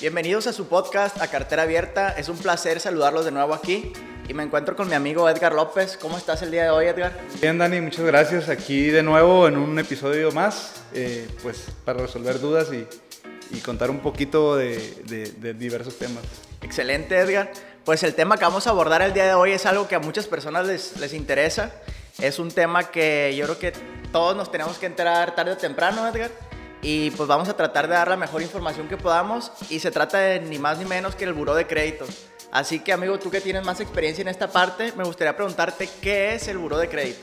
Bienvenidos a su podcast A Cartera Abierta. Es un placer saludarlos de nuevo aquí. Y me encuentro con mi amigo Edgar López. ¿Cómo estás el día de hoy, Edgar? Bien, Dani, muchas gracias. Aquí de nuevo en un episodio más, eh, pues para resolver dudas y, y contar un poquito de, de- de diversos temas. Excelente, Edgar. Pues el tema que vamos a abordar el día de hoy es algo que a muchas personas les, les interesa. Es un tema que yo creo que todos nos tenemos que enterar tarde o temprano, Edgar. Y pues vamos a tratar de dar la mejor información que podamos. Y se trata de ni más ni menos que el buró de crédito. Así que, amigo, tú que tienes más experiencia en esta parte, me gustaría preguntarte qué es el buró de crédito.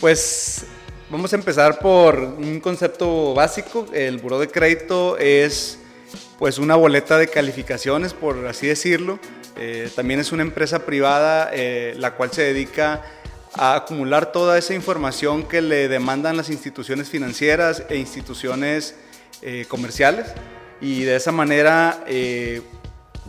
Pues vamos a empezar por un concepto básico. El buró de crédito es pues una boleta de calificaciones, por así decirlo. Eh, también es una empresa privada eh, la cual se dedica a acumular toda esa información que le demandan las instituciones financieras e instituciones eh, comerciales y de esa manera eh,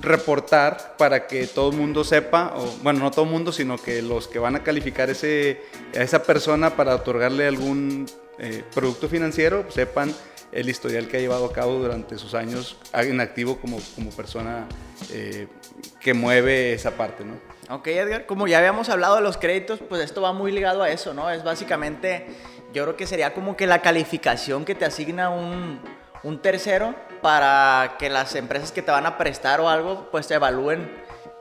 reportar para que todo el mundo sepa, o bueno, no todo el mundo, sino que los que van a calificar ese, a esa persona para otorgarle algún eh, producto financiero sepan el historial que ha llevado a cabo durante sus años en activo como, como persona eh, que mueve esa parte, ¿no? Ok, Edgar, como ya habíamos hablado de los créditos, pues esto va muy ligado a eso, ¿no? Es básicamente, yo creo que sería como que la calificación que te asigna un, un tercero para que las empresas que te van a prestar o algo, pues te evalúen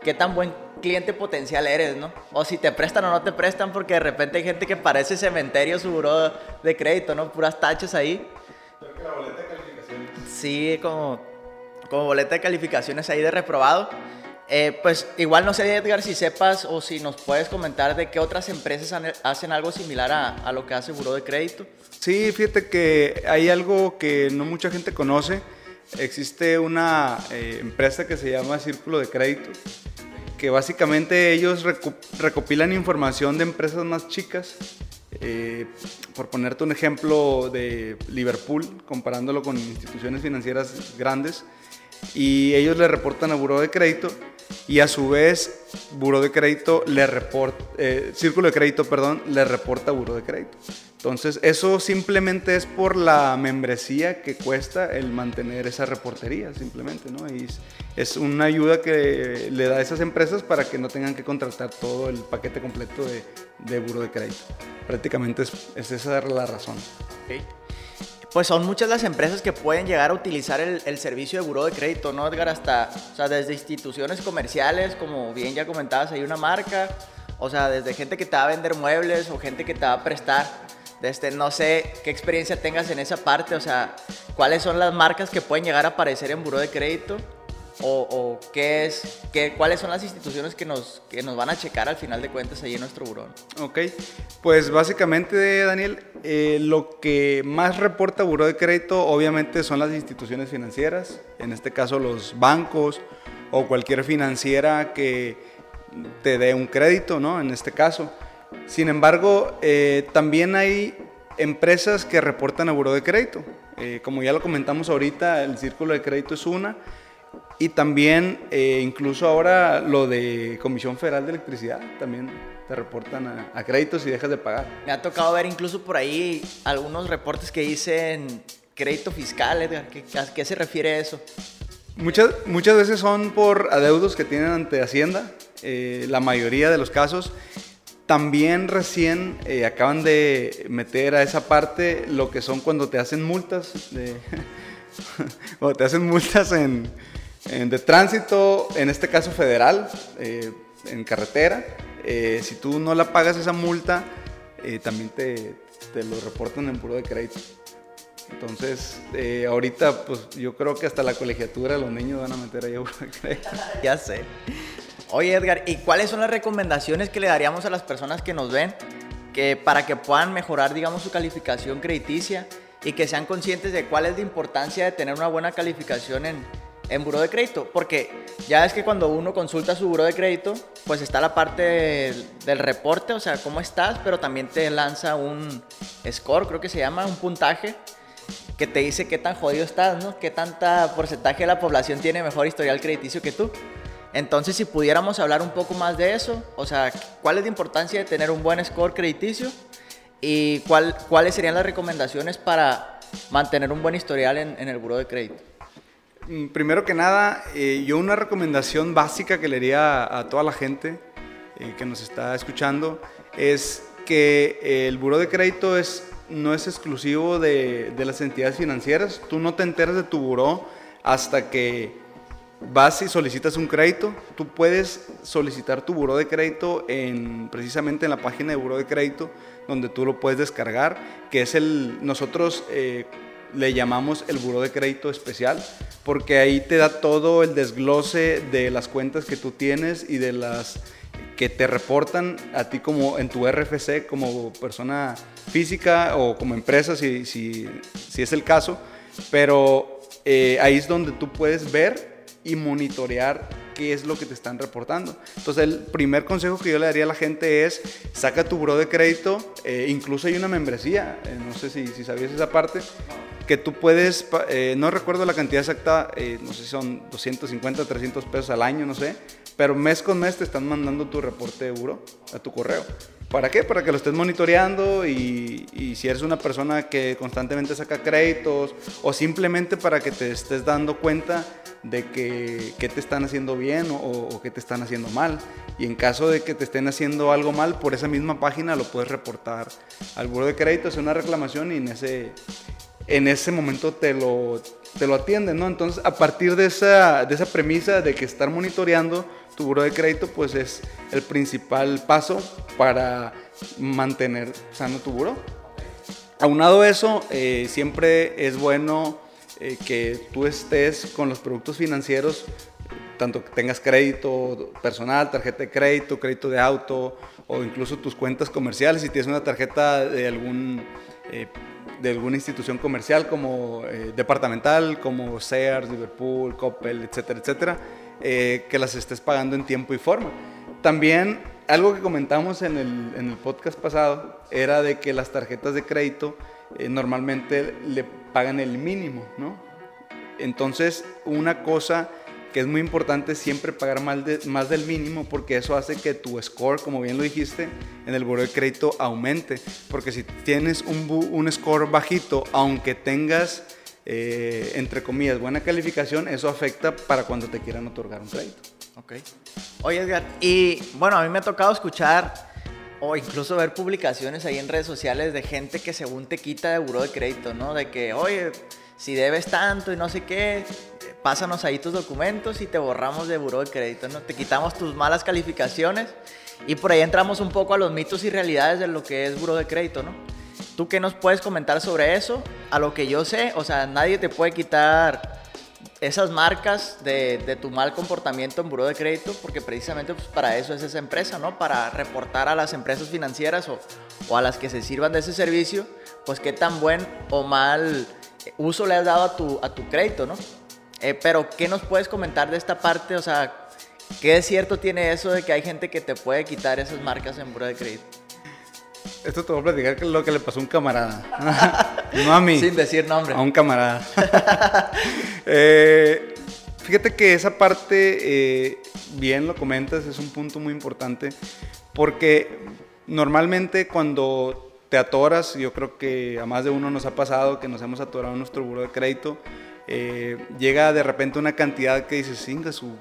qué tan buen cliente potencial eres, ¿no? O si te prestan o no te prestan, porque de repente hay gente que parece cementerio su buró de crédito, ¿no? Puras tachas ahí. La boleta de calificaciones. Sí, como, como boleta de calificaciones ahí de reprobado. Eh, pues igual no sé, Edgar, si sepas o si nos puedes comentar de qué otras empresas han- hacen algo similar a, a lo que hace Buró de Crédito. Sí, fíjate que hay algo que no mucha gente conoce. Existe una eh, empresa que se llama Círculo de Crédito, que básicamente ellos recu- recopilan información de empresas más chicas. Eh, por ponerte un ejemplo de Liverpool, comparándolo con instituciones financieras grandes, y ellos le reportan a Buró de Crédito y a su vez Buró de Crédito le reporta, Círculo de Crédito, perdón, le reporta a Buró de Crédito. Entonces, eso simplemente es por la membresía que cuesta el mantener esa reportería, simplemente, ¿no? Es, una ayuda que le da a esas empresas para que no tengan que contratar todo el paquete completo de, de Buró de Crédito. Prácticamente es, es esa la razón. Pues son muchas las empresas que pueden llegar a utilizar el, servicio de Buró de Crédito, ¿no, Edgar? Hasta, o sea, desde instituciones comerciales, como bien ya comentabas, hay una marca, o sea, desde gente que te va a vender muebles o gente que te va a prestar. Desde, no sé qué experiencia tengas en esa parte, o sea, cuáles son las marcas que pueden llegar a aparecer en Buró de Crédito o, o qué es, qué, cuáles son las instituciones que nos, que nos van a checar al final de cuentas ahí en nuestro buró. Ok, pues básicamente, Daniel, eh, lo que más reporta Buró de Crédito obviamente son las instituciones financieras, en este caso los bancos o cualquier financiera que te dé un crédito, ¿no? En este caso. Sin embargo, eh, también hay empresas que reportan a Buró de Crédito. Eh, como ya lo comentamos ahorita, el Círculo de Crédito es una. Y también, eh, incluso ahora, lo de Comisión Federal de Electricidad, también te reportan a, a créditos y dejas de pagar. Me ha tocado ver incluso por ahí algunos reportes que dicen crédito fiscal, Edgar. ¿Qué, ¿A qué se refiere eso? Muchas, muchas veces son por adeudos que tienen ante Hacienda, eh, la mayoría de los casos. También recién eh, acaban de meter a esa parte lo que son cuando te hacen multas, de, cuando te hacen multas en, en- de tránsito, en este caso federal, eh, en carretera. Eh, si tú no la pagas esa multa, eh, también te, te lo reportan en puro de crédito. Entonces, eh, ahorita, pues yo creo que hasta la colegiatura los niños van a meter ahí a Buró de crédito. ya sé. Oye, Edgar, ¿y cuáles son las recomendaciones que le daríamos a las personas que nos ven que para que puedan mejorar, digamos, su calificación crediticia y que sean conscientes de cuál es la importancia de tener una buena calificación en, en buró de crédito? Porque ya es que cuando uno consulta su buró de crédito, pues está la parte del, del reporte, o sea, cómo estás, pero también te lanza un score, creo que se llama, un puntaje que te dice qué tan jodido estás, ¿no? Qué tanta porcentaje de la población tiene mejor historial crediticio que tú. Entonces, si pudiéramos hablar un poco más de eso, o sea, ¿cuál es la importancia de tener un buen score crediticio? ¿Y cuál, cuáles serían las recomendaciones para mantener un buen historial en, en el buro de crédito? Mm, primero que nada, eh, yo una recomendación básica que le haría a, toda la gente eh, que nos está escuchando es que el buro de crédito es, no es exclusivo de, las entidades financieras. Tú no te enteras de tu buró hasta que vas y solicitas un crédito, tú puedes solicitar tu buro de crédito en, precisamente en la página de buro de crédito, donde tú lo puedes descargar, que es el, nosotros eh, le llamamos el buro de crédito especial, porque ahí te da todo el desglose de las cuentas que tú tienes y de las que te reportan a ti como en tu RFC como persona física o como empresa, si, si, si es el caso, pero eh, ahí es donde tú puedes ver y monitorear qué es lo que te están reportando. Entonces, el primer consejo que yo le daría a la gente es, saca tu buro de crédito, eh, incluso hay una membresía, eh, no sé si, si, sabías esa parte, que tú puedes, eh, no recuerdo la cantidad exacta, no sé si son 250, 300 pesos al año, no sé, pero mes con mes te están mandando tu reporte de buro a tu correo. ¿Para qué? Para que lo estés monitoreando y, si eres una persona que constantemente saca créditos o simplemente para que te estés dando cuenta de que, qué te están haciendo bien o, o qué te están haciendo mal. Y en caso de que te estén haciendo algo mal, por esa misma página lo puedes reportar al buro de crédito, hacer una reclamación y en ese, en ese momento te lo, te lo atienden, ¿no? Entonces, a partir de esa, de esa premisa de que estar monitoreando tu buro de crédito, pues es el principal paso para mantener sano tu buro. Aunado eso, eh, siempre es bueno eh, que tú estés con los productos financieros, tanto que tengas crédito personal, tarjeta de crédito, crédito de auto o incluso tus cuentas comerciales, si tienes una tarjeta de algún... Eh, de alguna institución comercial como eh, departamental, como Sears, Liverpool, Coppel, etcétera, etcétera, que las estés pagando en tiempo y forma. También algo que comentamos en el, en el podcast pasado era de que las tarjetas de crédito normalmente le pagan el mínimo, ¿no? Entonces, una cosa que es muy importante siempre pagar más, de, más del mínimo porque eso hace que tu score, como bien lo dijiste, en el buro de crédito aumente. Porque si tienes un, un score bajito, aunque tengas, eh, entre comillas, buena calificación, eso afecta para cuando te quieran otorgar un crédito. Ok. Oye, Edgar, y bueno, a mí me ha tocado escuchar o incluso ver publicaciones ahí en redes sociales de gente que según te quita de buro de crédito, ¿no? De que, oye, si debes tanto y no sé qué, pásanos ahí tus documentos y te borramos de buro de crédito, ¿no? Te quitamos tus malas calificaciones y por ahí entramos un poco a los mitos y realidades de lo que es buro de crédito, ¿no? ¿Tú qué nos puedes comentar sobre eso? A lo que yo sé, o sea, nadie te puede quitar esas marcas de, tu mal comportamiento en buro de crédito, porque precisamente pues, para eso es esa empresa, ¿no? Para reportar a las empresas financieras o, o, a las que se sirvan de ese servicio, pues qué tan buen o mal uso le has dado a tu, a tu crédito, ¿no? Eh, pero, ¿qué nos puedes comentar de esta parte? O sea, ¿qué es cierto tiene eso de que hay gente que te puede quitar esas marcas en buro de crédito? Esto te voy a platicar que es lo que le pasó a un camarada. no a mí. Sin decir nombre. A un camarada. Eh, fíjate que esa parte, eh, bien lo comentas, es un punto muy importante. Porque normalmente cuando te atoras, yo creo que a más de uno nos ha pasado que nos hemos atorado en nuestro buro de crédito. Eh, llega de repente una cantidad que dices, singa, su,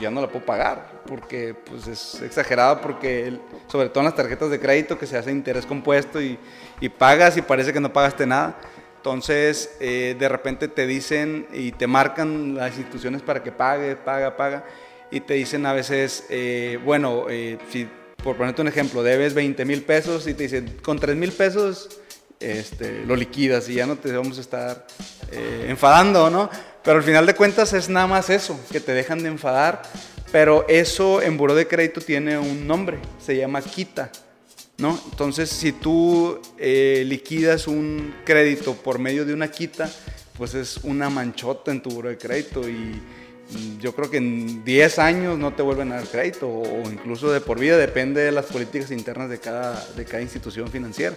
ya no la puedo pagar, porque pues es exagerado, porque sobre todo en las tarjetas de crédito que se hace interés compuesto y, y pagas y parece que no pagaste nada. Entonces, eh, de repente te dicen y te marcan las instituciones para que pague, paga, paga, y te dicen a veces, eh, bueno, eh, si por ponerte un ejemplo, debes 20 mil pesos y te dicen, con 3 mil pesos este, lo liquidas y ya no te vamos a estar enfadando, ¿no? Pero al final de cuentas es nada más eso, que te dejan de enfadar. Pero eso en buro de crédito tiene un nombre, se llama quita. ¿no? Entonces, si tú eh, liquidas un crédito por medio de una quita, pues es una manchota en tu buro de crédito y yo creo que en 10 años no te vuelven a dar crédito o incluso de por vida, depende de las políticas internas de cada, de cada institución financiera.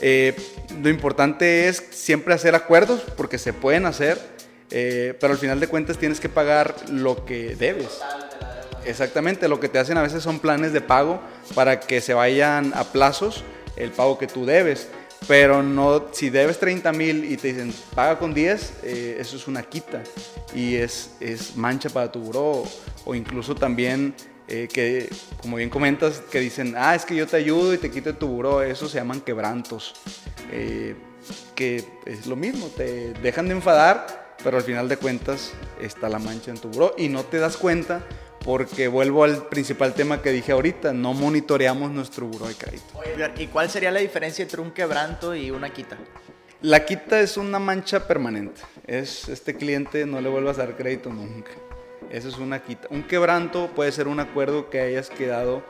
Eh, lo importante es siempre hacer acuerdos porque se pueden hacer eh, pero al final de cuentas tienes que pagar lo que debes. Exactamente, lo que te hacen a veces son planes de pago para que se vayan a plazos el pago que tú debes. Pero no, si debes 30 mil y te dicen paga con 10, eh, eso es una quita y es, es mancha para tu buró. O incluso también eh, que, como bien comentas, que dicen, ah, es que yo te ayudo y te quito tu buró, eso se llaman quebrantos. Eh, que es lo mismo, te dejan de enfadar, pero al final de cuentas está la mancha en tu buró y no te das cuenta porque vuelvo al principal tema que dije ahorita, no monitoreamos nuestro buró de crédito. ¿y cuál sería la diferencia entre un quebranto y una quita? La quita es una mancha permanente. Es este cliente no le vuelvas a dar crédito nunca. Eso es una quita. Un quebranto puede ser un acuerdo que hayas quedado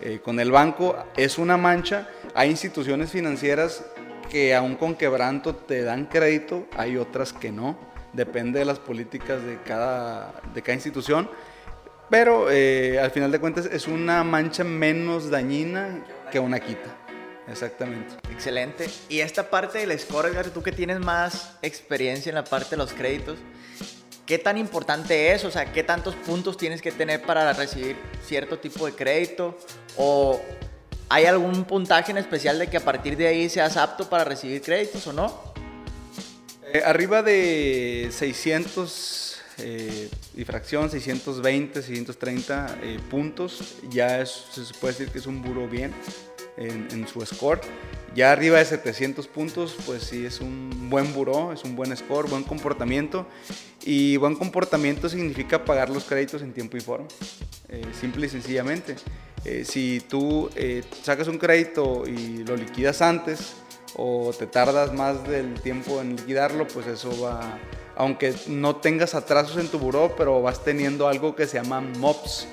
eh, con el banco. Es una mancha. Hay instituciones financieras que aún con quebranto te dan crédito, hay otras que no. Depende de las políticas de cada, de cada institución. Pero eh, al final de cuentas es una mancha menos dañina que una quita. Exactamente. Excelente. Y esta parte del score, tú que tienes más experiencia en la parte de los créditos, ¿qué tan importante es? O sea, ¿qué tantos puntos tienes que tener para recibir cierto tipo de crédito? ¿O hay algún puntaje en especial de que a partir de ahí seas apto para recibir créditos o no? Eh, arriba de 600 eh, y fracción, 620, 630 eh, puntos, ya se puede decir que es un buro bien en, su score. Ya arriba de 700 puntos, pues sí es un buen buró, es un buen score, buen comportamiento. Y buen comportamiento significa pagar los créditos en tiempo y forma, eh, simple y sencillamente. Eh, si tú eh, sacas un crédito y lo liquidas antes o te tardas más del tiempo en liquidarlo, pues eso va, aunque no tengas atrasos en tu buró, pero vas teniendo algo que se llama MOPS,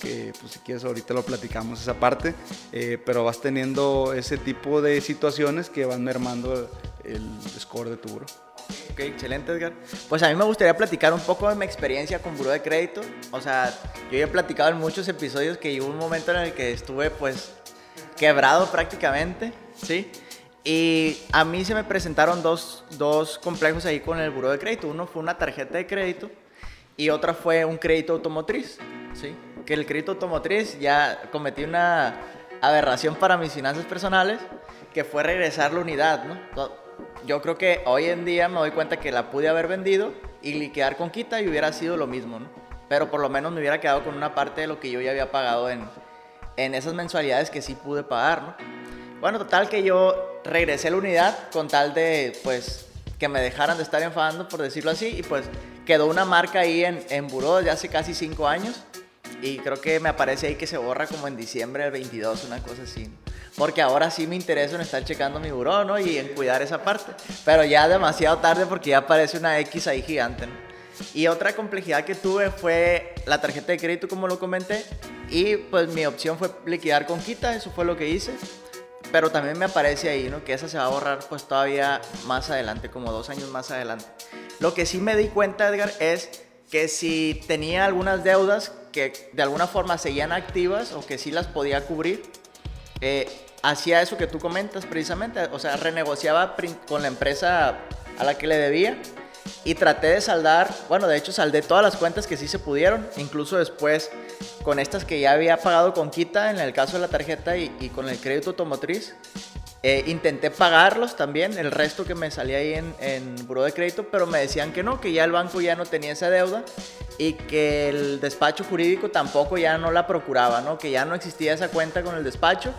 que pues si quieres ahorita lo platicamos esa parte, eh, pero vas teniendo ese tipo de situaciones que van mermando el score de tu buro. Ok, excelente Edgar. Pues a mí me gustaría platicar un poco de mi experiencia con buro de crédito. O sea, yo ya he platicado en muchos episodios que hubo un momento en el que estuve pues quebrado prácticamente, ¿sí? Y a mí se me presentaron dos, dos complejos ahí con el buro de crédito. Uno fue una tarjeta de crédito y otra fue un crédito automotriz, ¿sí? Que el crédito automotriz ya cometí una aberración para mis finanzas personales, que fue regresar la unidad, ¿no? Yo creo que hoy en día me doy cuenta que la pude haber vendido y liquidar con quita y hubiera sido lo mismo, ¿no? Pero por lo menos me hubiera quedado con una parte de lo que yo ya había pagado en, en esas mensualidades que sí pude pagar, ¿no? Bueno, total que yo regresé la unidad con tal de, pues, que me dejaran de estar enfadando, por decirlo así, y pues quedó una marca ahí en, en Buró desde hace casi cinco años y creo que me aparece ahí que se borra como en diciembre del 22, una cosa así. Porque ahora sí me intereso en estar checando mi buró, ¿no? Y en cuidar esa parte. Pero ya demasiado tarde porque ya aparece una X ahí gigante, ¿no? Y otra complejidad que tuve fue la tarjeta de crédito, como lo comenté. Y pues mi opción fue liquidar con quita, eso fue lo que hice. Pero también me aparece ahí, ¿no? Que esa se va a borrar pues todavía más adelante, como dos años más adelante. Lo que sí me di cuenta, Edgar, es que si tenía algunas deudas de alguna forma seguían activas o que sí las podía cubrir, eh, hacía eso que tú comentas precisamente, o sea, renegociaba con la empresa a la que le debía y traté de saldar, bueno, de hecho saldé todas las cuentas que sí se pudieron, incluso después con estas que ya había pagado con quita en el caso de la tarjeta y con el crédito automotriz, eh, intenté pagarlos también, el resto que me salía ahí en, en buró de crédito, pero me decían que no, que ya el banco ya no tenía esa deuda y que el despacho jurídico tampoco ya no la procuraba, ¿no? Que ya no existía esa cuenta con el despacho.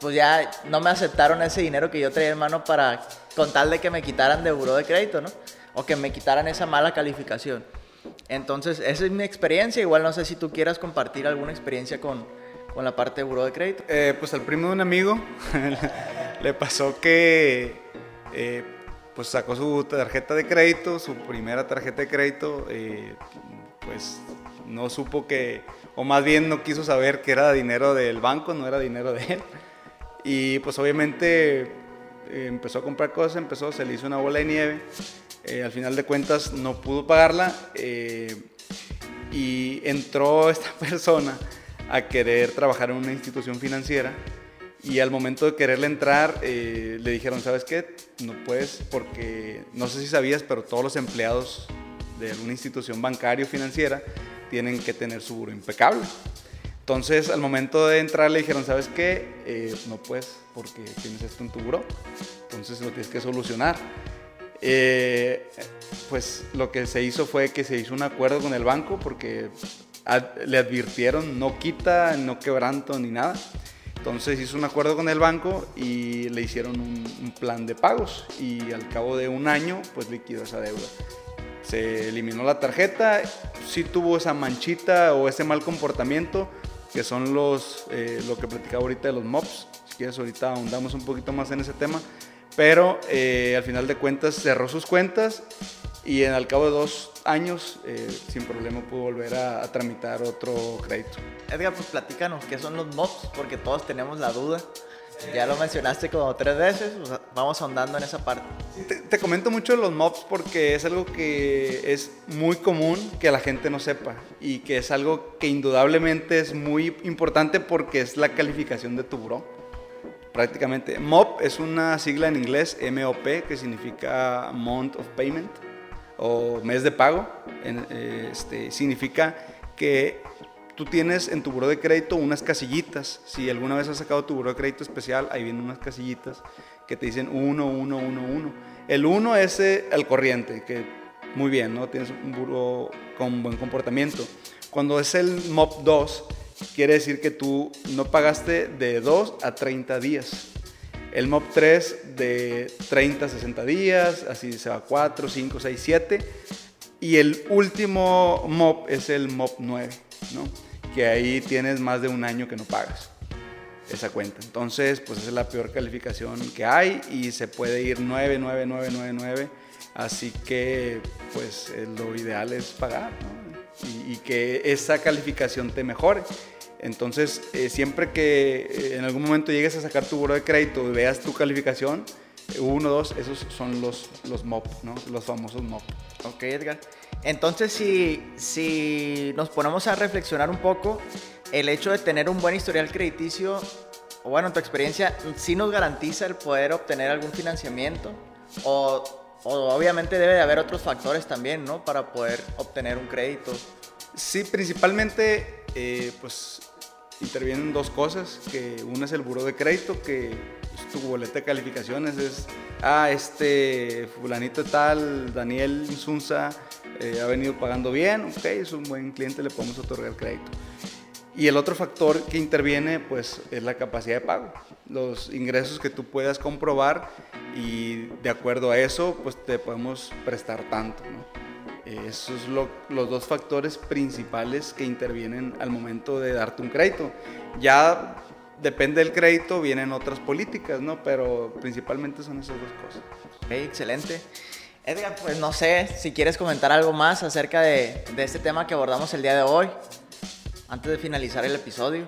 Pues ya no me aceptaron ese dinero que yo traía en mano para con tal de que me quitaran de buró de crédito, ¿no? O que me quitaran esa mala calificación. Entonces, esa es mi experiencia. Igual no sé si tú quieras compartir alguna experiencia con, con la parte de buró de crédito. Eh, pues al primo de un amigo le pasó que eh, pues sacó su tarjeta de crédito, su primera tarjeta de crédito, eh, pues no supo que, o más bien no quiso saber que era dinero del banco, no era dinero de él. Y pues obviamente eh, empezó a comprar cosas, empezó, se le hizo una bola de nieve. al final de cuentas no pudo pagarla y entró esta persona a querer trabajar en una institución financiera y al momento de quererle entrar, eh, le dijeron, ¿sabes qué? No puedes porque, no sé si sabías, pero todos los empleados de una institución bancaria o financiera tienen que tener su buro impecable. Entonces, al momento de entrar, le dijeron, ¿sabes qué? Eh, no puedes porque tienes esto en tu buro. Entonces, lo tienes que solucionar. Eh, pues lo que se hizo fue que se hizo un acuerdo con el banco porque le advirtieron no quita, no quebranto ni nada. Entonces hizo un acuerdo con el banco y le hicieron un, plan de pagos y al cabo de un año pues liquidó esa deuda. Se eliminó la tarjeta, sí tuvo esa manchita o ese mal comportamiento que son los, eh, lo que platicaba ahorita de los MOPS. Si quieres ahorita ahondamos un poquito más en ese tema. Pero eh, al final de cuentas cerró sus cuentas y en al cabo de dos años eh, sin problema pudo volver a, tramitar otro crédito. Edgar, pues platícanos qué son los MOPS, porque todos tenemos la duda. Ya lo mencionaste como tres veces, vamos ahondando en esa parte. te, comento mucho los MOPS porque es algo que es muy común que la gente no sepa y que es algo que indudablemente es muy importante porque es la calificación de tu buro. Prácticamente. MOP es una sigla en inglés, MOP, que significa Month of Payment o mes de pago, eh, este, significa que tú tienes en tu buro de crédito unas casillitas. Si alguna vez has sacado tu buro de crédito especial, ahí vienen unas casillitas que te dicen 1, 1, 1, 1. El 1 es eh, el corriente, que muy bien, ¿no? Tienes un buro con buen comportamiento. Cuando es el MOP 2, quiere decir que tú no pagaste de 2 a 30 días. El MOP 3 de 30 a 60 días, así se va 4, 5, 6, 7. Y el último MOP es el MOP 9, ¿no? que ahí tienes más de un año que no pagas esa cuenta. Entonces, pues esa es la peor calificación que hay y se puede ir 9, 9, 9, 9, 9. Así que, pues eh, lo ideal es pagar ¿no? y, y, que esa calificación te mejore. Entonces, eh, siempre que eh, en algún momento llegues a sacar tu buro de crédito y veas tu calificación, eh, uno, dos, esos son los, los MOP, ¿no? Los famosos MOP. Ok, Edgar. Entonces, si, si nos ponemos a reflexionar un poco, el hecho de tener un buen historial crediticio, o bueno, en tu experiencia, ¿sí nos garantiza el poder obtener algún financiamiento? O, o obviamente debe de haber otros factores también, ¿no? Para poder obtener un crédito. Sí, principalmente, pues intervienen dos cosas, que una es el buro de crédito, que tu boleta de calificaciones es, ah, este fulanito tal, Daniel Insunza, eh, ha venido pagando bien, ok, es un buen cliente, le podemos otorgar crédito. Y el otro factor que interviene, pues, es la capacidad de pago, los ingresos que tú puedas comprobar y de acuerdo a eso, pues te podemos prestar tanto. Esos son los dos factores principales que intervienen al momento de darte un crédito. Ya depende del crédito, vienen otras políticas, ¿no? Pero principalmente son esas dos cosas. excelente. Edgar, pues no sé si quieres comentar algo más acerca de, de este tema que abordamos el día de hoy, antes de finalizar el episodio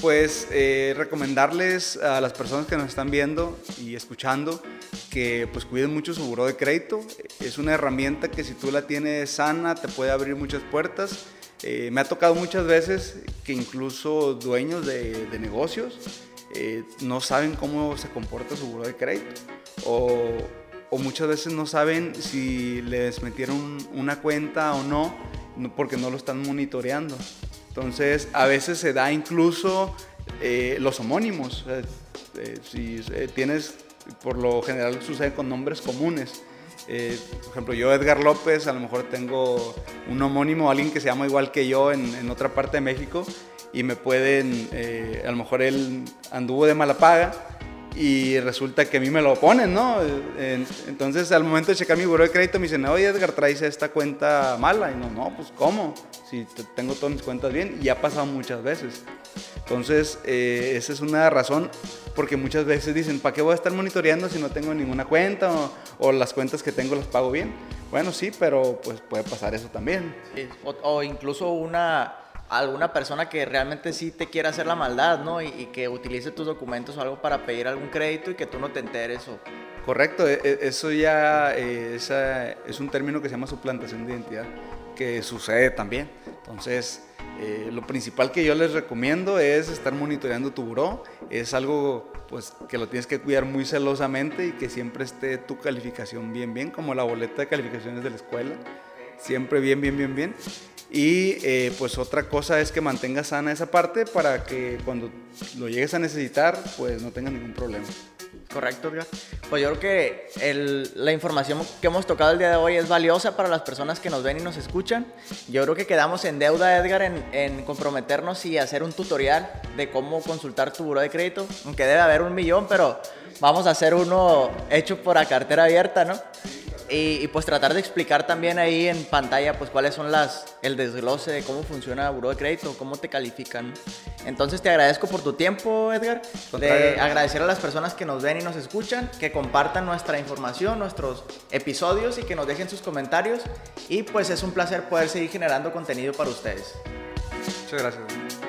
pues eh, recomendarles a las personas que nos están viendo y escuchando que pues cuiden mucho su buro de crédito. Es una herramienta que si tú la tienes sana te puede abrir muchas puertas. Eh, me ha tocado muchas veces que incluso dueños de, negocios eh, no saben cómo se comporta su buro de crédito o, o, muchas veces no saben si les metieron una cuenta o no porque no lo están monitoreando. Entonces, a veces se da incluso eh, los homónimos. Eh, si eh, tienes, por lo general sucede con nombres comunes. por ejemplo, yo Edgar López, a lo mejor tengo un homónimo, alguien que se llama igual que yo en, en otra parte de México y me pueden, a lo mejor él anduvo de mala paga y resulta que a mí me lo ponen, ¿no? Entonces, al momento de checar mi buro de crédito, me dicen, oye, Edgar, traes esta cuenta mala. Y no, no, pues, ¿cómo? Si tengo todas mis cuentas bien, y ha pasado muchas veces. Entonces, eh, esa es una razón, porque muchas veces dicen, ¿para qué voy a estar monitoreando si no tengo ninguna cuenta o, o las cuentas que tengo las pago bien? Bueno, sí, pero pues puede pasar eso también. o incluso una alguna persona que realmente sí te quiera hacer la maldad, ¿no? Y, que utilice tus documentos o algo para pedir algún crédito y que tú no te enteres o... Correcto, e, e, eso ya eh, es un término que se llama suplantación de identidad, que sucede también. Entonces, eh, lo principal que yo les recomiendo es estar monitoreando tu buró. Es algo pues que lo tienes que cuidar muy celosamente y que siempre esté tu calificación bien, bien, como la boleta de calificaciones de la escuela. Siempre bien, bien, bien, bien Y eh, pues otra cosa es que mantengas sana esa parte para que cuando lo llegues a necesitar, pues no tengas ningún problema. Correcto, Edgar. Pues yo creo que el- la información que hemos tocado el día de hoy es valiosa para las personas que nos ven y nos escuchan. Yo creo que quedamos en deuda, Edgar, en, en comprometernos y hacer un tutorial de cómo consultar tu buro de crédito. Aunque debe haber un millón, pero vamos a hacer uno hecho por la cartera abierta, ¿no? Y, y, pues tratar de explicar también ahí en pantalla pues cuáles son las el desglose de cómo funciona el buró de crédito, cómo te califican. Entonces te agradezco por tu tiempo, Edgar. De agradecer a las personas que nos ven y nos escuchan, que compartan nuestra información, nuestros episodios y que nos dejen sus comentarios. Y pues es un placer poder seguir generando contenido para ustedes. Muchas gracias.